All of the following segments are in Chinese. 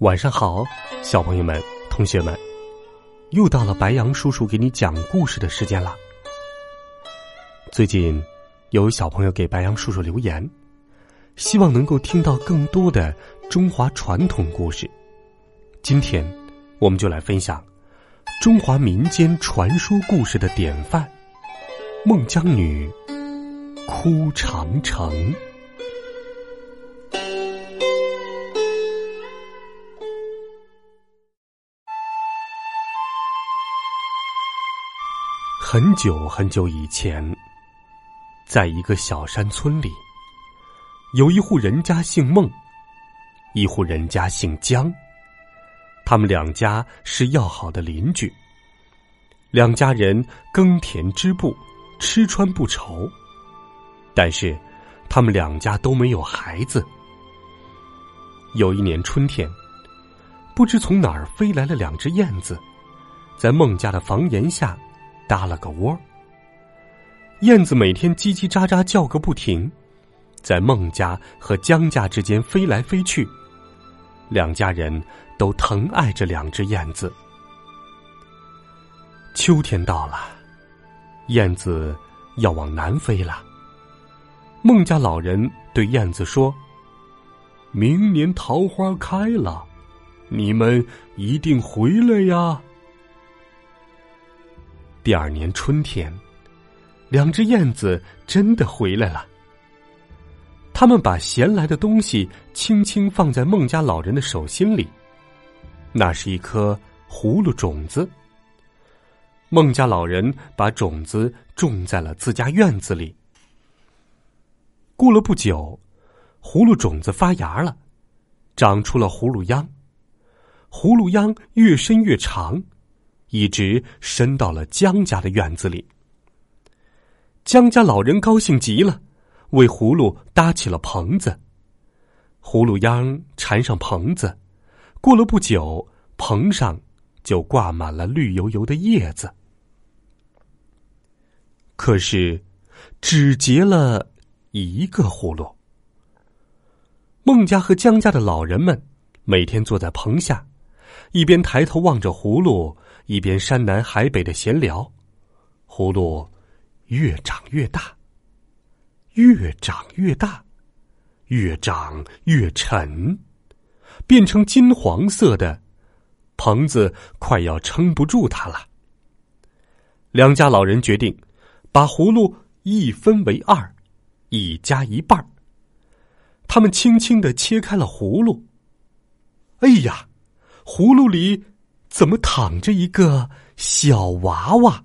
晚上好，小朋友们、同学们，又到了白羊叔叔给你讲故事的时间了。最近有小朋友给白羊叔叔留言，希望能够听到更多的中华传统故事。今天我们就来分享中华民间传说故事的典范——孟姜女哭长城。很久很久以前，在一个小山村里，有一户人家姓孟，一户人家姓姜。他们两家是要好的邻居。两家人耕田织布，吃穿不愁。但是，他们两家都没有孩子。有一年春天，不知从哪儿飞来了两只燕子，在孟家的房檐下。搭了个窝，燕子每天叽叽喳喳叫个不停，在孟家和姜家之间飞来飞去，两家人都疼爱着两只燕子。秋天到了，燕子要往南飞了。孟家老人对燕子说：“明年桃花开了，你们一定回来呀。”第二年春天，两只燕子真的回来了。他们把衔来的东西轻轻放在孟家老人的手心里，那是一颗葫芦种子。孟家老人把种子种在了自家院子里。过了不久，葫芦种子发芽了，长出了葫芦秧，葫芦秧越伸越长。一直伸到了姜家的院子里。姜家老人高兴极了，为葫芦搭起了棚子。葫芦秧缠上棚子，过了不久，棚上就挂满了绿油油的叶子。可是，只结了一个葫芦。孟家和姜家的老人们每天坐在棚下，一边抬头望着葫芦。一边山南海北的闲聊，葫芦越长越大，越长越大，越长越沉，变成金黄色的，棚子快要撑不住它了。两家老人决定把葫芦一分为二，一家一半儿。他们轻轻的切开了葫芦，哎呀，葫芦里。怎么躺着一个小娃娃？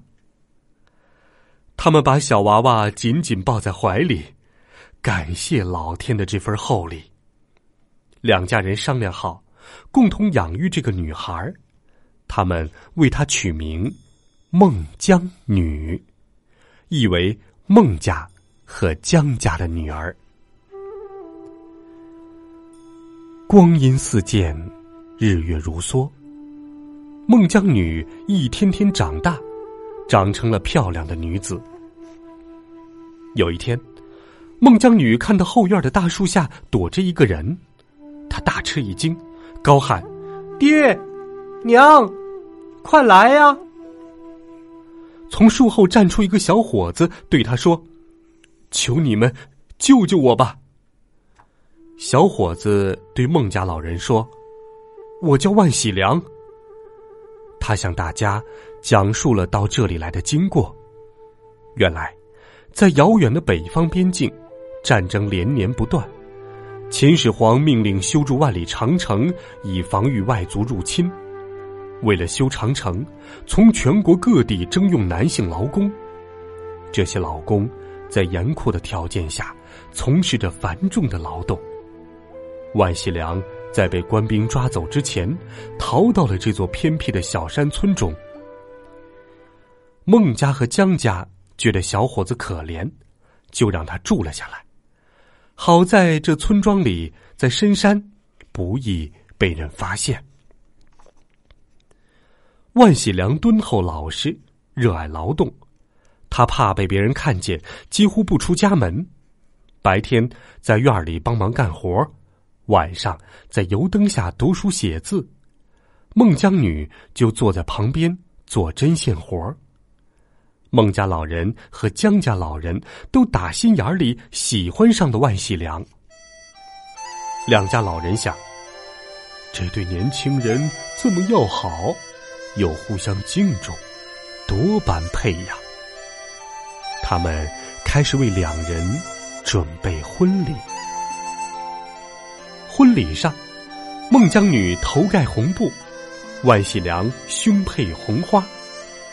他们把小娃娃紧紧抱在怀里，感谢老天的这份厚礼。两家人商量好，共同养育这个女孩他们为她取名孟姜女，意为孟家和姜家的女儿。光阴似箭，日月如梭。孟姜女一天天长大，长成了漂亮的女子。有一天，孟姜女看到后院的大树下躲着一个人，她大吃一惊，高喊：“爹，娘，快来呀！”从树后站出一个小伙子，对她说：“求你们救救我吧！”小伙子对孟家老人说：“我叫万喜良。”他向大家讲述了到这里来的经过。原来，在遥远的北方边境，战争连年不断。秦始皇命令修筑万里长城，以防御外族入侵。为了修长城，从全国各地征用男性劳工。这些劳工在严酷的条件下从事着繁重的劳动。万喜良在被官兵抓走之前，逃到了这座偏僻的小山村中。孟家和江家觉得小伙子可怜，就让他住了下来。好在这村庄里，在深山，不易被人发现。万喜良敦厚老实，热爱劳动，他怕被别人看见，几乎不出家门。白天在院里帮忙干活，晚上在油灯下读书写字。孟姜女就坐在旁边做针线活孟家老人和姜家老人都打心眼里喜欢上的万喜良。两家老人想，这对年轻人这么要好。又互相敬重，多般配呀！他们开始为两人准备婚礼。婚礼上，孟姜女头盖红布，万喜良胸佩红花，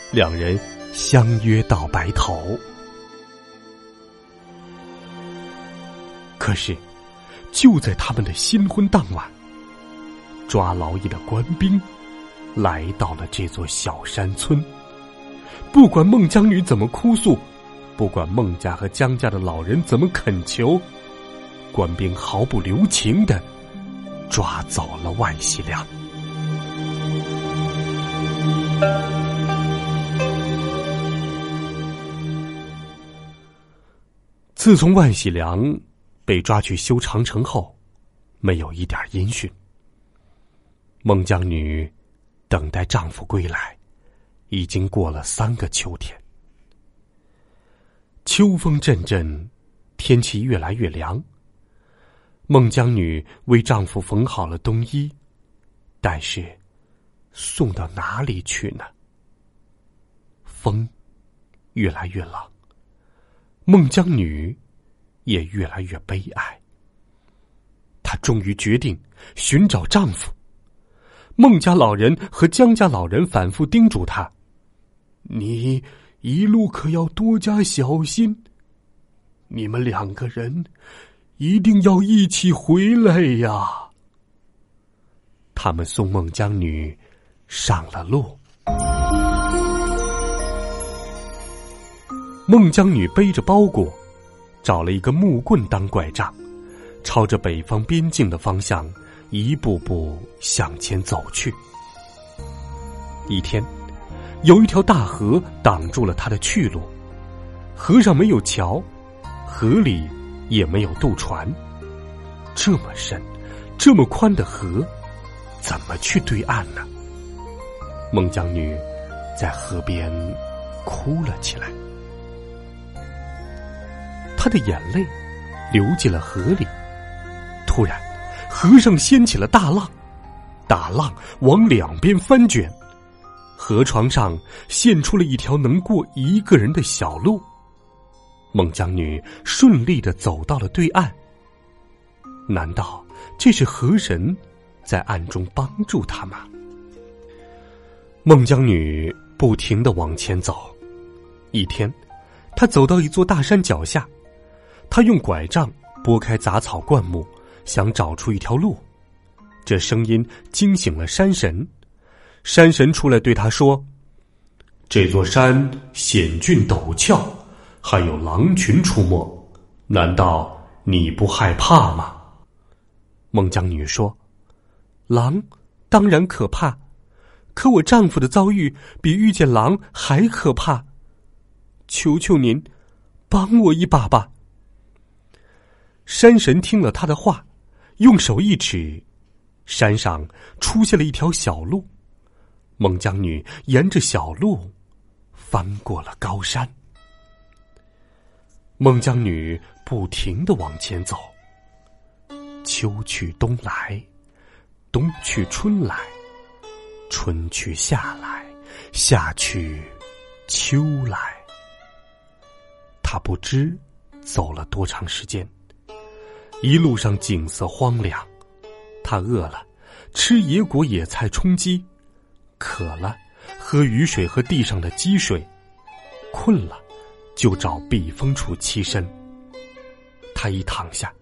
两人相约到白头。可是，就在他们的新婚当晚，抓劳役的官兵。来到了这座小山村，不管孟姜女怎么哭诉，不管孟家和姜家的老人怎么恳求，官兵毫不留情的抓走了万喜良。自从万喜良被抓去修长城后，没有一点音讯。孟姜女。等待丈夫归来，已经过了三个秋天。秋风阵阵，天气越来越凉。孟姜女为丈夫缝好了冬衣，但是送到哪里去呢？风越来越冷，孟姜女也越来越悲哀。她终于决定寻找丈夫。孟家老人和姜家老人反复叮嘱她：“你一路可要多加小心。你们两个人一定要一起回来呀！”他们送孟姜女上了路。孟姜女背着包裹，找了一个木棍当拐杖，朝着北方边境的方向。一步步向前走去。一天，有一条大河挡住了他的去路，河上没有桥，河里也没有渡船。这么深、这么宽的河，怎么去对岸呢？孟姜女在河边哭了起来，她的眼泪流进了河里。突然。河上掀起了大浪，大浪往两边翻卷，河床上现出了一条能过一个人的小路。孟姜女顺利的走到了对岸。难道这是河神在暗中帮助她吗？孟姜女不停的往前走。一天，她走到一座大山脚下，她用拐杖拨开杂草灌木。想找出一条路，这声音惊醒了山神。山神出来对他说：“这座山险峻陡峭，还有狼群出没，难道你不害怕吗？”孟姜女说：“狼当然可怕，可我丈夫的遭遇比遇见狼还可怕。求求您，帮我一把吧。”山神听了他的话。用手一指，山上出现了一条小路。孟姜女沿着小路翻过了高山。孟姜女不停的往前走。秋去冬来，冬去春来，春去夏来，夏去秋来。她不知走了多长时间。一路上景色荒凉，他饿了，吃野果野菜充饥；渴了，喝雨水和地上的积水；困了，就找避风处栖身。她一躺下，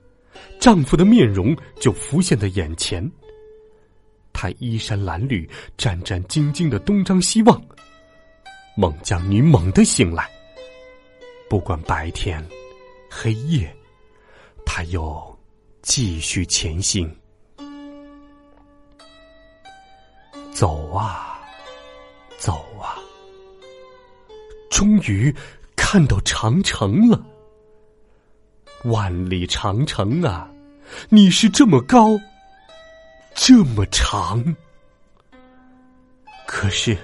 丈夫的面容就浮现在眼前。她衣衫褴褛，战战兢兢的东张西望。孟姜女猛地醒来，不管白天、黑夜，她又继续前行。走啊，走啊，终于看到长城了。万里长城啊，你是这么高，这么长。可是。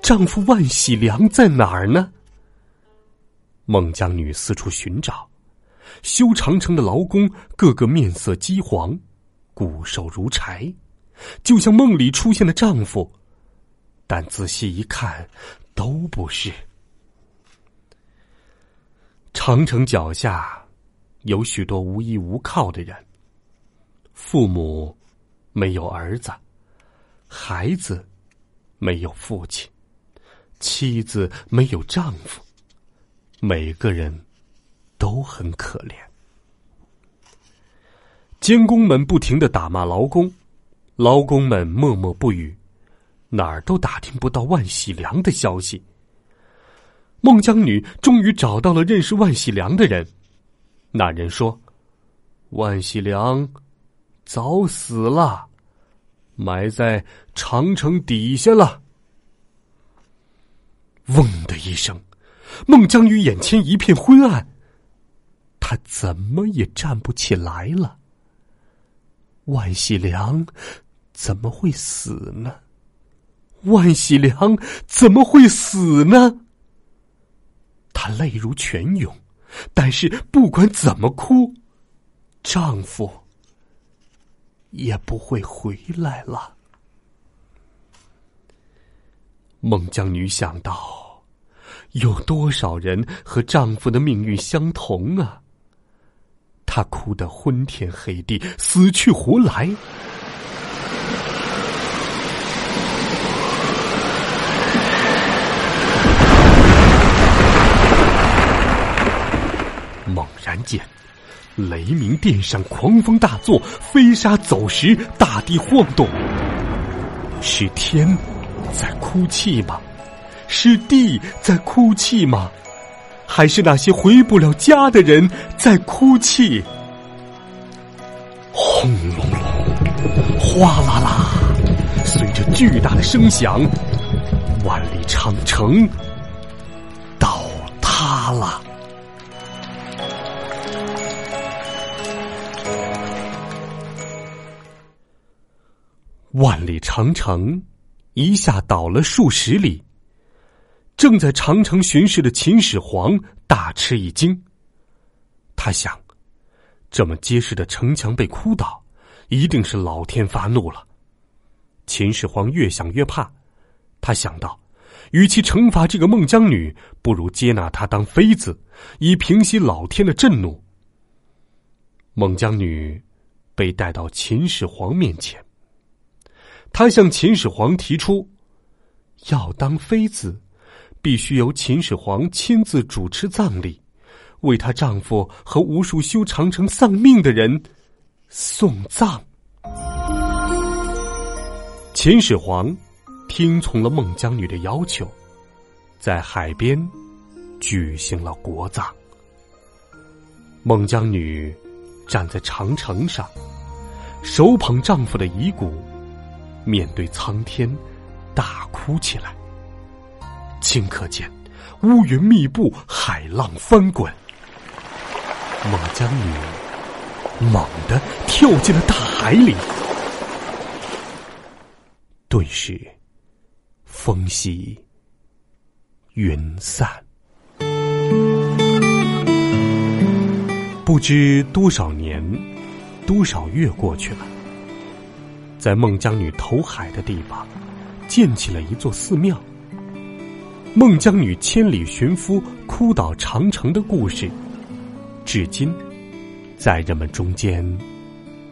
丈夫万喜良在哪儿呢？孟姜女四处寻找，修长城的劳工个个面色饥黄，骨瘦如柴，就像梦里出现的丈夫。但仔细一看，都不是。长城脚下有许多无依无靠的人，父母没有儿子，孩子没有父亲。妻子没有丈夫，每个人都很可怜。监工们不停的打骂劳工，劳工们默默不语，哪儿都打听不到万喜良的消息。孟姜女终于找到了认识万喜良的人，那人说：“万喜良早死了，埋在长城底下了。”嗡的一声，孟姜女眼前一片昏暗，她怎么也站不起来了。万喜良怎么会死呢？万喜良怎么会死呢？她泪如泉涌，但是不管怎么哭，丈夫也不会回来了。孟姜女想到，有多少人和丈夫的命运相同啊？她哭得昏天黑地，死去活来。猛然间，雷鸣电闪，狂风大作，飞沙走石，大地晃动，是天。在哭泣吗？是地在哭泣吗？还是那些回不了家的人在哭泣？轰隆隆，哗啦啦，随着巨大的声响，万里长城倒塌了。万里长城。一下倒了数十里。正在长城巡视的秦始皇大吃一惊。他想，这么结实的城墙被哭倒，一定是老天发怒了。秦始皇越想越怕，他想到，与其惩罚这个孟姜女，不如接纳她当妃子，以平息老天的震怒。孟姜女被带到秦始皇面前。他向秦始皇提出，要当妃子，必须由秦始皇亲自主持葬礼，为她丈夫和无数修长城丧命的人送葬。秦始皇听从了孟姜女的要求，在海边举行了国葬。孟姜女站在长城上，手捧丈夫的遗骨。面对苍天，大哭起来。顷刻间，乌云密布，海浪翻滚。孟姜女猛地跳进了大海里，顿时风息云散。不知多少年，多少月过去了。在孟姜女投海的地方，建起了一座寺庙。孟姜女千里寻夫、哭倒长城的故事，至今在人们中间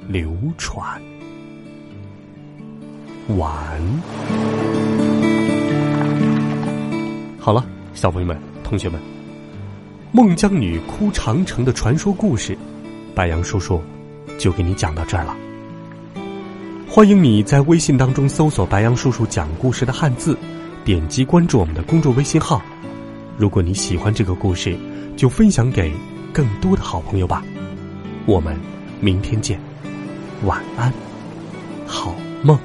流传。晚。好了，小朋友们、同学们，孟姜女哭长城的传说故事，白杨叔叔就给你讲到这儿了。欢迎你在微信当中搜索“白杨叔叔讲故事”的汉字，点击关注我们的公众微信号。如果你喜欢这个故事，就分享给更多的好朋友吧。我们明天见，晚安，好梦。